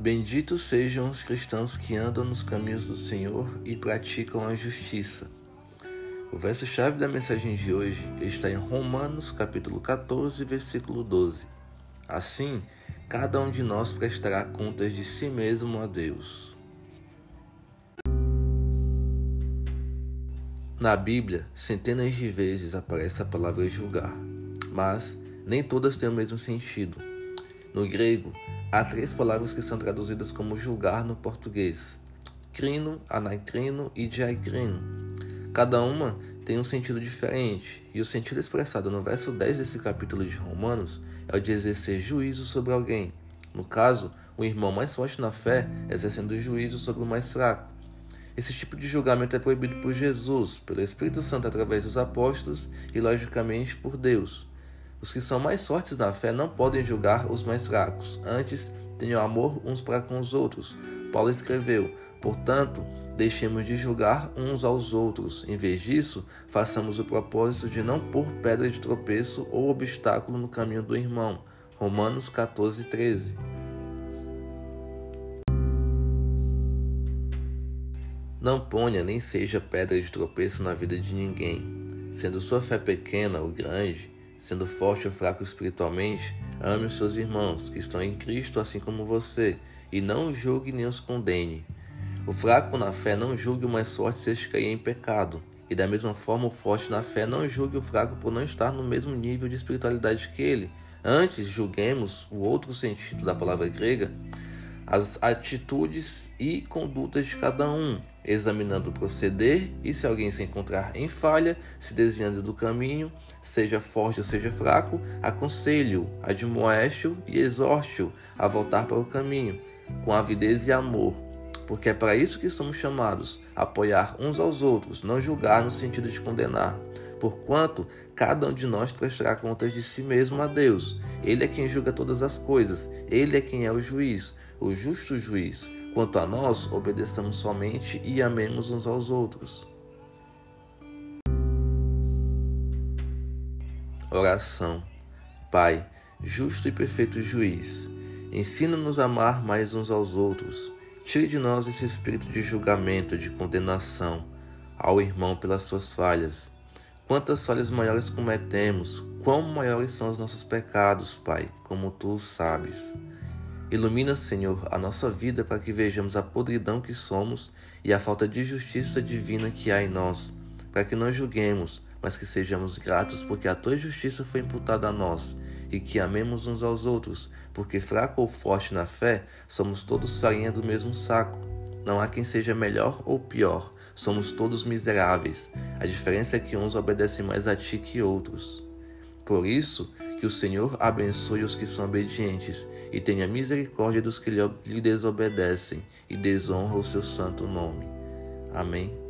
Benditos sejam os cristãos que andam nos caminhos do Senhor e praticam a justiça. O verso-chave da mensagem de hoje está em Romanos, capítulo 14, versículo 12. Assim, cada um de nós prestará contas de si mesmo a Deus. Na Bíblia, centenas de vezes aparece a palavra julgar, mas nem todas têm o mesmo sentido. No grego, Há três palavras que são traduzidas como julgar no português: crino, anaicrino e diacrino. Cada uma tem um sentido diferente, e o sentido expressado no verso 10 desse capítulo de Romanos é o de exercer juízo sobre alguém. No caso, o irmão mais forte na fé exercendo juízo sobre o mais fraco. Esse tipo de julgamento é proibido por Jesus, pelo Espírito Santo através dos apóstolos e, logicamente, por Deus. Os que são mais fortes na fé não podem julgar os mais fracos, antes tenham amor uns para com os outros. Paulo escreveu: Portanto, deixemos de julgar uns aos outros. Em vez disso, façamos o propósito de não pôr pedra de tropeço ou obstáculo no caminho do irmão. Romanos 14, 13. Não ponha nem seja pedra de tropeço na vida de ninguém. Sendo sua fé pequena ou grande, Sendo forte ou fraco espiritualmente, ame os seus irmãos que estão em Cristo assim como você, e não julgue nem os condene. O fraco na fé não julgue o mais forte se este cair em pecado, e da mesma forma o forte na fé não julgue o fraco por não estar no mesmo nível de espiritualidade que ele. Antes, julguemos o outro sentido da palavra grega, as atitudes e condutas de cada um, examinando o proceder e se alguém se encontrar em falha, se desviando do caminho, seja forte ou seja fraco, aconselho, admoeste-o e exorte-o a voltar para o caminho, com avidez e amor, porque é para isso que somos chamados, apoiar uns aos outros, não julgar no sentido de condenar. Porquanto cada um de nós prestará contas de si mesmo a Deus. Ele é quem julga todas as coisas, ele é quem é o juiz o justo juiz. Quanto a nós, obedeçamos somente e amemos uns aos outros. Oração. Pai, justo e perfeito juiz, ensina-nos a amar mais uns aos outros. Tire de nós esse espírito de julgamento, de condenação ao irmão pelas suas falhas. Quantas falhas maiores cometemos, quão maiores são os nossos pecados, Pai, como tu sabes. Ilumina, Senhor, a nossa vida para que vejamos a podridão que somos e a falta de justiça divina que há em nós, para que não julguemos, mas que sejamos gratos porque a tua justiça foi imputada a nós e que amemos uns aos outros, porque fraco ou forte na fé, somos todos farinha do mesmo saco. Não há quem seja melhor ou pior, somos todos miseráveis. A diferença é que uns obedecem mais a ti que outros. Por isso, que o Senhor abençoe os que são obedientes e tenha misericórdia dos que lhe desobedecem e desonram o seu santo nome. Amém.